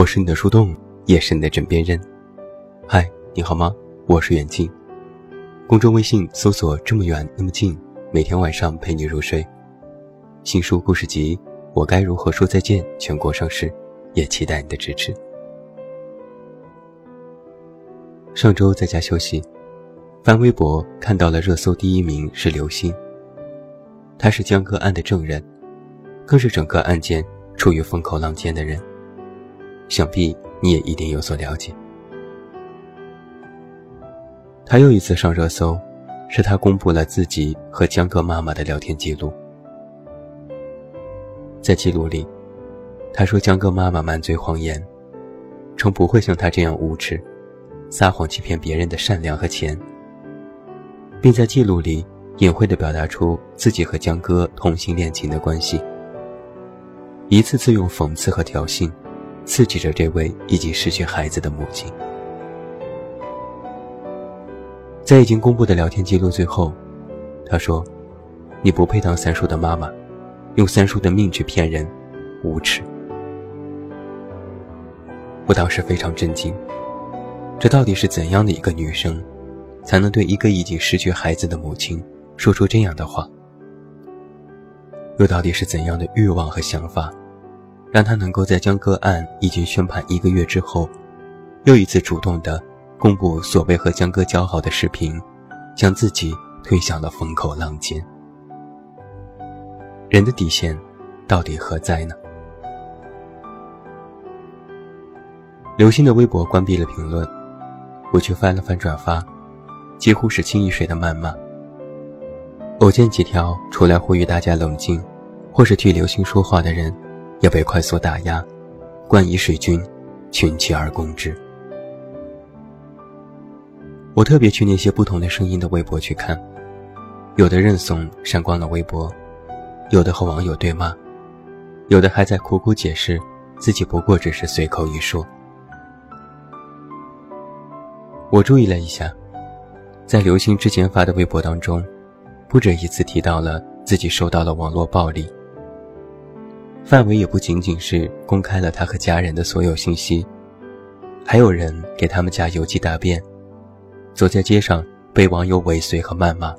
我是你的树洞，也是你的枕边人。嗨，你好吗？我是远近。公众微信搜索“这么远那么近”，每天晚上陪你入睡。新书故事集《我该如何说再见》全国上市，也期待你的支持。上周在家休息，翻微博看到了热搜第一名是刘星。他是江歌案的证人，更是整个案件处于风口浪尖的人。想必你也一定有所了解。他又一次上热搜，是他公布了自己和江哥妈妈的聊天记录。在记录里，他说江哥妈妈满嘴谎言，称不会像他这样无耻，撒谎欺骗别人的善良和钱，并在记录里隐晦地表达出自己和江哥同性恋情的关系，一次次用讽刺和挑衅。刺激着这位已经失去孩子的母亲。在已经公布的聊天记录最后，他说：“你不配当三叔的妈妈，用三叔的命去骗人，无耻。”我当时非常震惊，这到底是怎样的一个女生，才能对一个已经失去孩子的母亲说出这样的话？又到底是怎样的欲望和想法？让他能够在将个案已经宣判一个月之后，又一次主动的公布所谓和江哥交好的视频，将自己推向了风口浪尖。人的底线到底何在呢？刘星的微博关闭了评论，我却翻了翻转发，几乎是清一水的谩骂。偶见几条出来呼吁大家冷静，或是替刘星说话的人。要被快速打压，冠以水军，群起而攻之。我特别去那些不同的声音的微博去看，有的认怂删光了微博，有的和网友对骂，有的还在苦苦解释自己不过只是随口一说。我注意了一下，在刘星之前发的微博当中，不止一次提到了自己受到了网络暴力。范围也不仅仅是公开了他和家人的所有信息，还有人给他们家邮寄大便，走在街上被网友尾随和谩骂，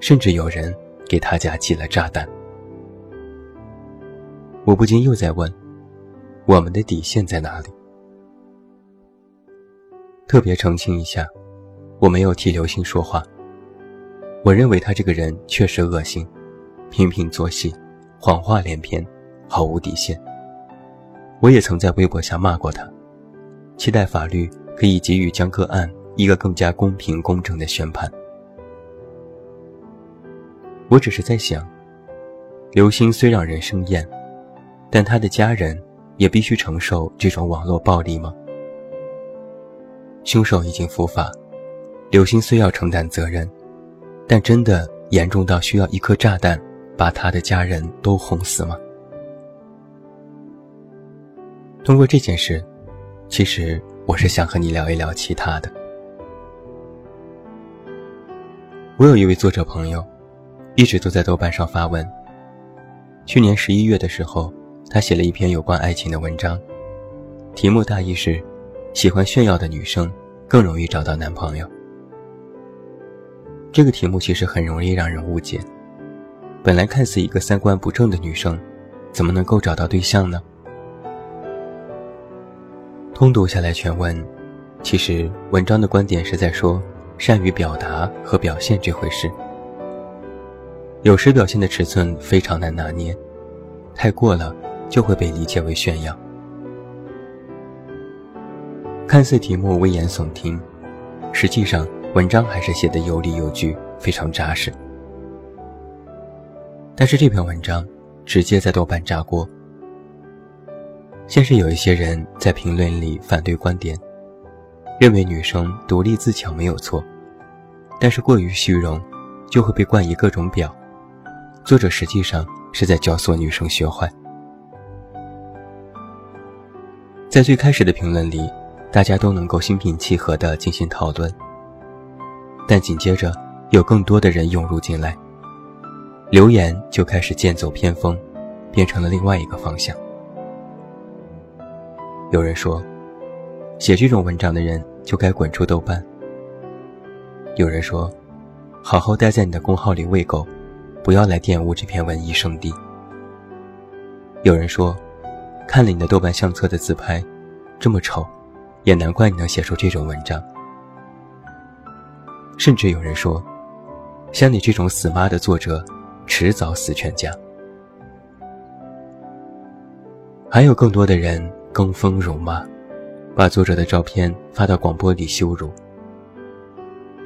甚至有人给他家寄了炸弹。我不禁又在问：我们的底线在哪里？特别澄清一下，我没有替刘星说话。我认为他这个人确实恶心，频频作戏，谎话连篇。毫无底线。我也曾在微博下骂过他，期待法律可以给予江歌案一个更加公平公正的宣判。我只是在想，刘星虽让人生厌，但他的家人也必须承受这种网络暴力吗？凶手已经伏法，刘星虽要承担责任，但真的严重到需要一颗炸弹把他的家人都轰死吗？通过这件事，其实我是想和你聊一聊其他的。我有一位作者朋友，一直都在豆瓣上发文。去年十一月的时候，他写了一篇有关爱情的文章，题目大意是：喜欢炫耀的女生更容易找到男朋友。这个题目其实很容易让人误解。本来看似一个三观不正的女生，怎么能够找到对象呢？通读下来全文，其实文章的观点是在说善于表达和表现这回事。有时表现的尺寸非常难拿捏，太过了就会被理解为炫耀。看似题目危言耸听，实际上文章还是写的有理有据，非常扎实。但是这篇文章直接在豆瓣炸锅。先是有一些人在评论里反对观点，认为女生独立自强没有错，但是过于虚荣，就会被冠以各种表。作者实际上是在教唆女生学坏。在最开始的评论里，大家都能够心平气和地进行讨论，但紧接着有更多的人涌入进来，留言就开始剑走偏锋，变成了另外一个方向。有人说，写这种文章的人就该滚出豆瓣。有人说，好好待在你的公号里喂狗，不要来玷污这片文艺圣地。有人说，看了你的豆瓣相册的自拍，这么丑，也难怪你能写出这种文章。甚至有人说，像你这种死妈的作者，迟早死全家。还有更多的人跟风辱骂，把作者的照片发到广播里羞辱。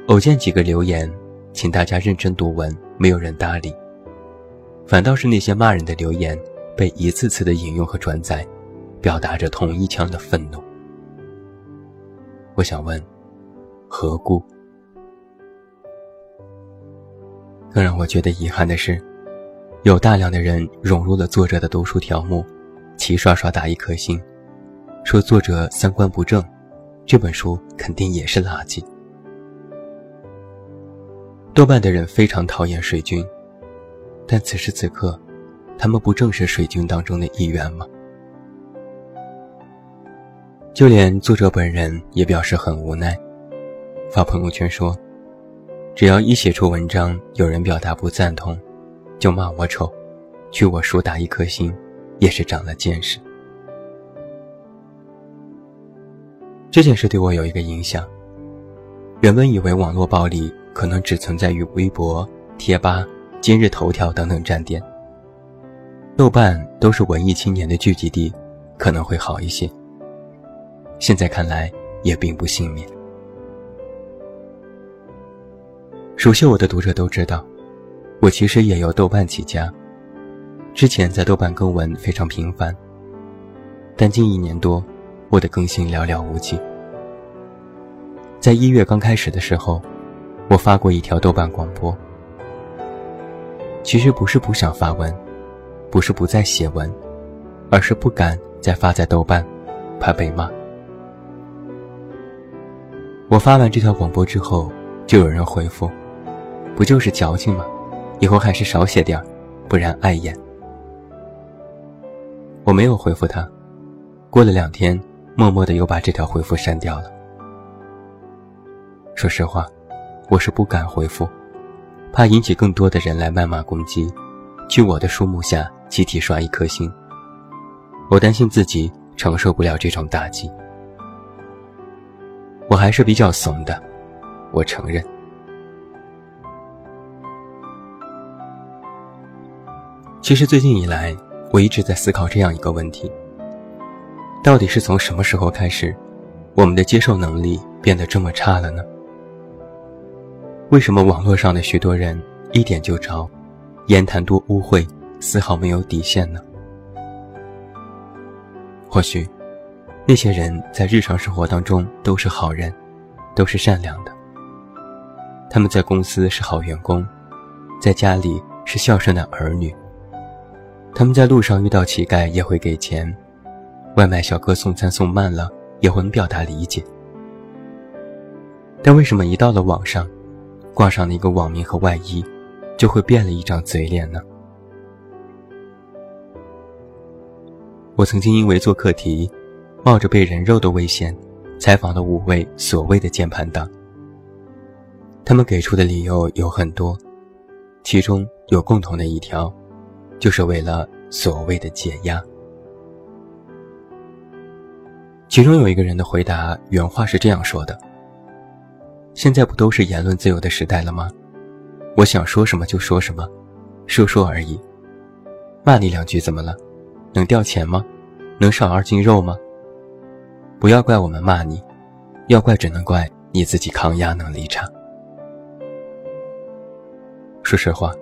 偶见几个留言，请大家认真读文，没有人搭理。反倒是那些骂人的留言，被一次次的引用和转载，表达着同一腔的愤怒。我想问，何故？更让我觉得遗憾的是，有大量的人融入了作者的读书条目。齐刷刷打一颗星，说作者三观不正，这本书肯定也是垃圾。豆瓣的人非常讨厌水军，但此时此刻，他们不正是水军当中的一员吗？就连作者本人也表示很无奈，发朋友圈说：“只要一写出文章，有人表达不赞同，就骂我丑，去我书打一颗星。”也是长了见识。这件事对我有一个影响。原本以为网络暴力可能只存在于微博、贴吧、今日头条等等站点，豆瓣都是文艺青年的聚集地，可能会好一些。现在看来也并不幸免。熟悉我的读者都知道，我其实也由豆瓣起家。之前在豆瓣更文非常频繁，但近一年多，我的更新寥寥无几。在一月刚开始的时候，我发过一条豆瓣广播。其实不是不想发文，不是不再写文，而是不敢再发在豆瓣，怕被骂。我发完这条广播之后，就有人回复：“不就是矫情吗？以后还是少写点不然碍眼。”我没有回复他，过了两天，默默的又把这条回复删掉了。说实话，我是不敢回复，怕引起更多的人来谩骂攻击，去我的书目下集体刷一颗星。我担心自己承受不了这种打击。我还是比较怂的，我承认。其实最近以来。我一直在思考这样一个问题：到底是从什么时候开始，我们的接受能力变得这么差了呢？为什么网络上的许多人一点就着，言谈多污秽，丝毫没有底线呢？或许，那些人在日常生活当中都是好人，都是善良的。他们在公司是好员工，在家里是孝顺的儿女。他们在路上遇到乞丐也会给钱，外卖小哥送餐送慢了也会表达理解。但为什么一到了网上，挂上了一个网名和外衣，就会变了一张嘴脸呢？我曾经因为做课题，冒着被人肉的危险，采访了五位所谓的键盘党。他们给出的理由有很多，其中有共同的一条。就是为了所谓的解压。其中有一个人的回答原话是这样说的：“现在不都是言论自由的时代了吗？我想说什么就说什么，说说而已。骂你两句怎么了？能掉钱吗？能少二斤肉吗？不要怪我们骂你，要怪只能怪你自己抗压能力差。说实话。”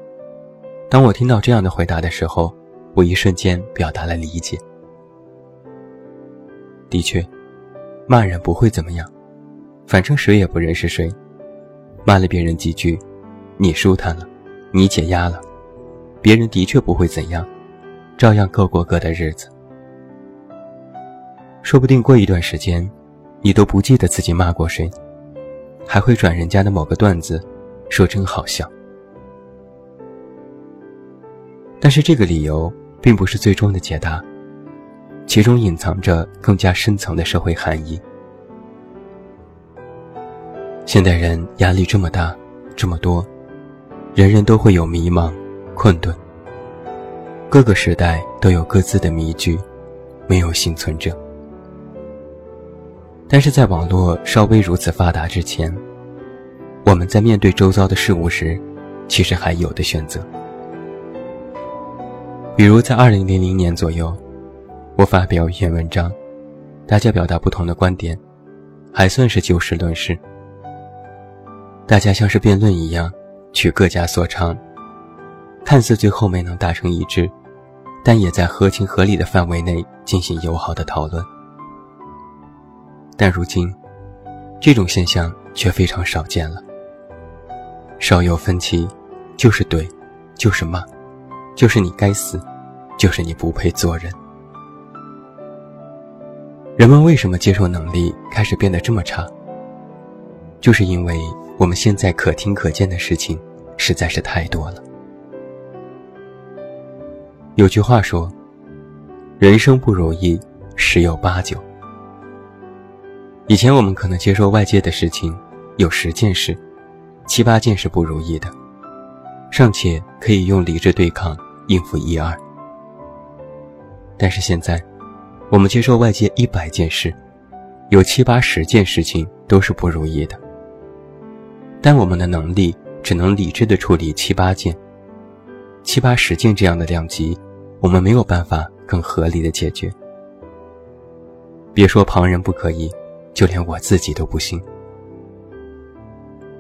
当我听到这样的回答的时候，我一瞬间表达了理解。的确，骂人不会怎么样，反正谁也不认识谁。骂了别人几句，你舒坦了，你解压了，别人的确不会怎样，照样各过各的日子。说不定过一段时间，你都不记得自己骂过谁，还会转人家的某个段子，说真好笑。但是这个理由并不是最终的解答。其中隐藏着更加深层的社会含义。现代人压力这么大，这么多，人人都会有迷茫、困顿。各个时代都有各自的迷局，没有幸存者。但是在网络稍微如此发达之前，我们在面对周遭的事物时，其实还有的选择。比如在二零零零年左右，我发表一篇文章，大家表达不同的观点，还算是就事论事。大家像是辩论一样，取各家所长，看似最后没能达成一致，但也在合情合理的范围内进行友好的讨论。但如今，这种现象却非常少见了。稍有分歧，就是怼，就是骂，就是你该死，就是你不配做人。人们为什么接受能力开始变得这么差？就是因为。我们现在可听可见的事情实在是太多了。有句话说：“人生不如意，十有八九。”以前我们可能接受外界的事情有十件事，七八件是不如意的，尚且可以用理智对抗应付一二。但是现在，我们接受外界一百件事，有七八十件事情都是不如意的。但我们的能力只能理智的处理七八件、七八十件这样的量级，我们没有办法更合理的解决。别说旁人不可以，就连我自己都不行。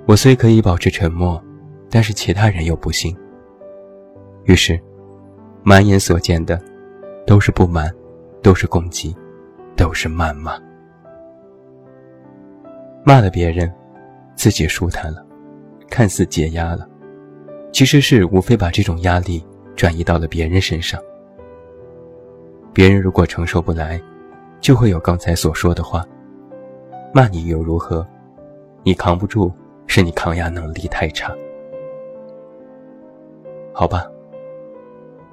我虽可以保持沉默，但是其他人又不行。于是，满眼所见的，都是不满，都是攻击，都是谩骂，骂了别人。自己舒坦了，看似解压了，其实是无非把这种压力转移到了别人身上。别人如果承受不来，就会有刚才所说的话，骂你又如何？你扛不住，是你抗压能力太差。好吧，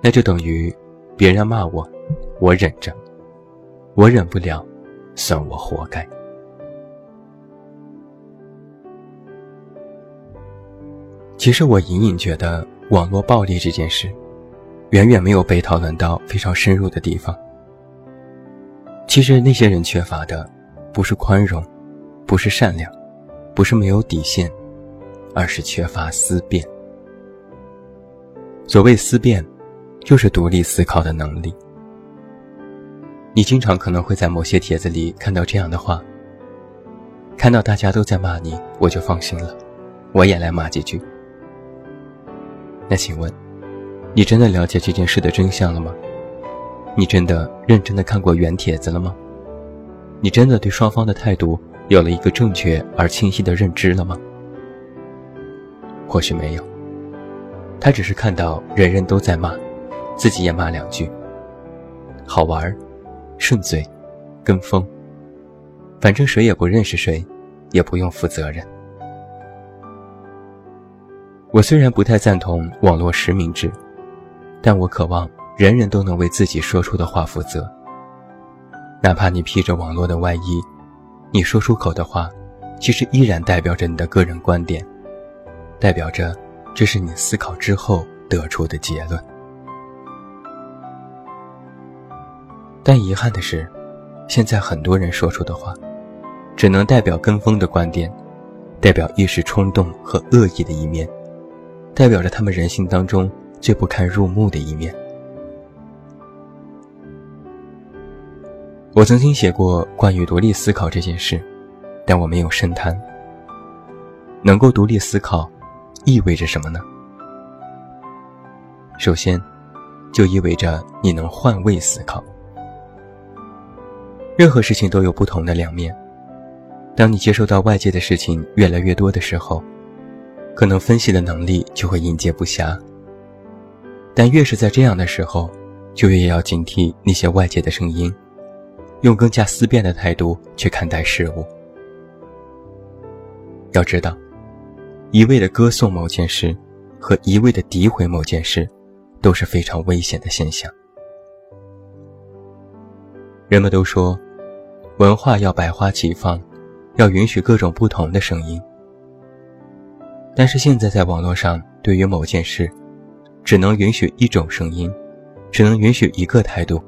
那就等于别人骂我，我忍着，我忍不了，算我活该。其实我隐隐觉得，网络暴力这件事，远远没有被讨论到非常深入的地方。其实那些人缺乏的，不是宽容，不是善良，不是没有底线，而是缺乏思辨。所谓思辨，就是独立思考的能力。你经常可能会在某些帖子里看到这样的话：看到大家都在骂你，我就放心了，我也来骂几句。那请问，你真的了解这件事的真相了吗？你真的认真的看过原帖子了吗？你真的对双方的态度有了一个正确而清晰的认知了吗？或许没有，他只是看到人人都在骂，自己也骂两句，好玩儿，顺嘴，跟风，反正谁也不认识谁，也不用负责任。我虽然不太赞同网络实名制，但我渴望人人都能为自己说出的话负责。哪怕你披着网络的外衣，你说出口的话，其实依然代表着你的个人观点，代表着这是你思考之后得出的结论。但遗憾的是，现在很多人说出的话，只能代表跟风的观点，代表一时冲动和恶意的一面。代表着他们人性当中最不堪入目的一面。我曾经写过关于独立思考这件事，但我没有深谈。能够独立思考，意味着什么呢？首先，就意味着你能换位思考。任何事情都有不同的两面。当你接受到外界的事情越来越多的时候，可能分析的能力就会应接不暇，但越是在这样的时候，就越要警惕那些外界的声音，用更加思辨的态度去看待事物。要知道，一味的歌颂某件事，和一味的诋毁某件事，都是非常危险的现象。人们都说，文化要百花齐放，要允许各种不同的声音。但是现在在网络上，对于某件事，只能允许一种声音，只能允许一个态度，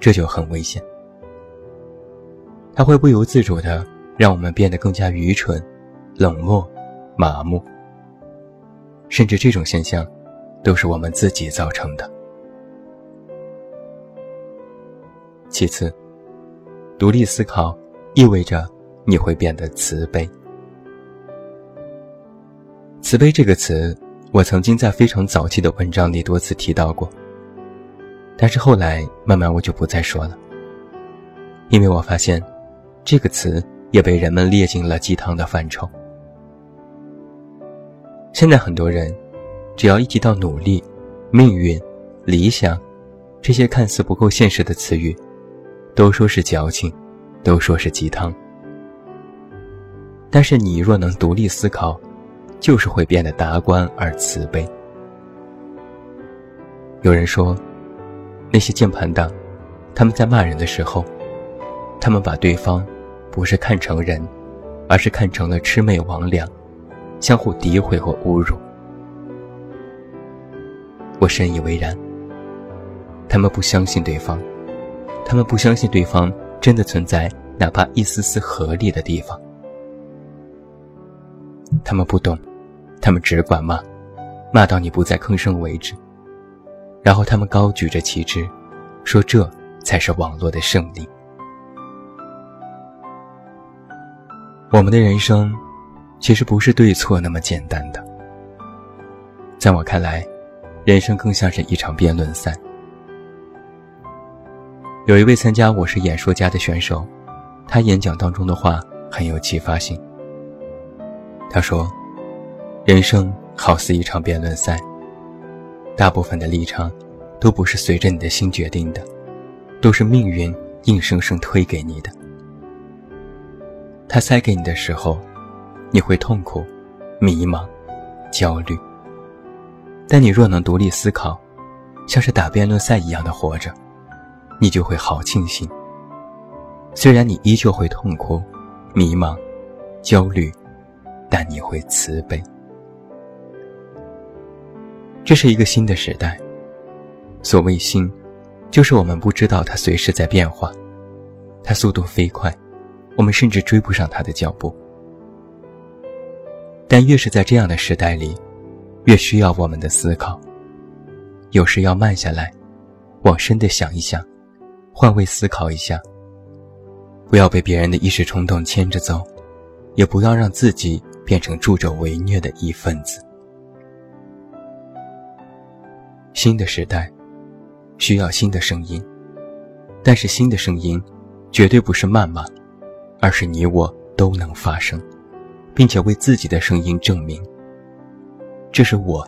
这就很危险。它会不由自主的让我们变得更加愚蠢、冷漠、麻木，甚至这种现象，都是我们自己造成的。其次，独立思考意味着你会变得慈悲。慈悲这个词，我曾经在非常早期的文章里多次提到过，但是后来慢慢我就不再说了，因为我发现，这个词也被人们列进了鸡汤的范畴。现在很多人，只要一提到努力、命运、理想这些看似不够现实的词语，都说是矫情，都说是鸡汤。但是你若能独立思考。就是会变得达观而慈悲。有人说，那些键盘党，他们在骂人的时候，他们把对方不是看成人，而是看成了魑魅魍魉，相互诋毁或侮辱。我深以为然。他们不相信对方，他们不相信对方真的存在哪怕一丝丝合理的地方。他们不懂。他们只管骂，骂到你不再吭声为止。然后他们高举着旗帜，说这才是网络的胜利。我们的人生，其实不是对错那么简单的。在我看来，人生更像是一场辩论赛。有一位参加《我是演说家》的选手，他演讲当中的话很有启发性。他说。人生好似一场辩论赛，大部分的立场都不是随着你的心决定的，都是命运硬生生推给你的。他塞给你的时候，你会痛苦、迷茫、焦虑。但你若能独立思考，像是打辩论赛一样的活着，你就会好庆幸。虽然你依旧会痛苦、迷茫、焦虑，但你会慈悲。这是一个新的时代。所谓新，就是我们不知道它随时在变化，它速度飞快，我们甚至追不上它的脚步。但越是在这样的时代里，越需要我们的思考。有时要慢下来，往深的想一想，换位思考一下。不要被别人的一时冲动牵着走，也不要让自己变成助纣为虐的一份子。新的时代，需要新的声音，但是新的声音，绝对不是谩骂，而是你我都能发声，并且为自己的声音证明。这是我，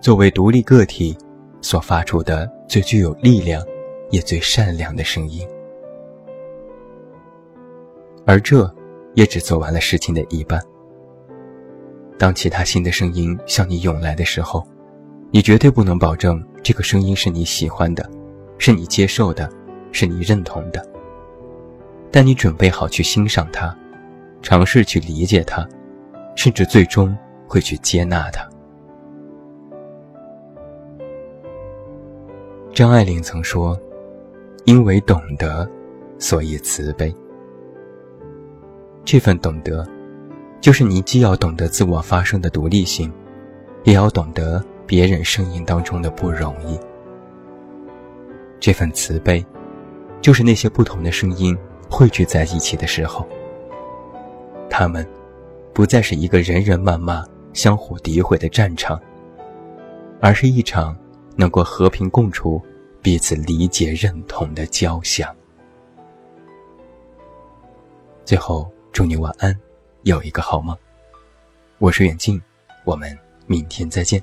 作为独立个体，所发出的最具有力量，也最善良的声音。而这，也只做完了事情的一半。当其他新的声音向你涌来的时候。你绝对不能保证这个声音是你喜欢的，是你接受的，是你认同的。但你准备好去欣赏它，尝试去理解它，甚至最终会去接纳它。张爱玲曾说：“因为懂得，所以慈悲。”这份懂得，就是你既要懂得自我发声的独立性，也要懂得。别人声音当中的不容易，这份慈悲，就是那些不同的声音汇聚在一起的时候，他们不再是一个人人谩骂、相互诋毁的战场，而是一场能够和平共处、彼此理解认同的交响。最后，祝你晚安，有一个好梦。我是远近，我们明天再见。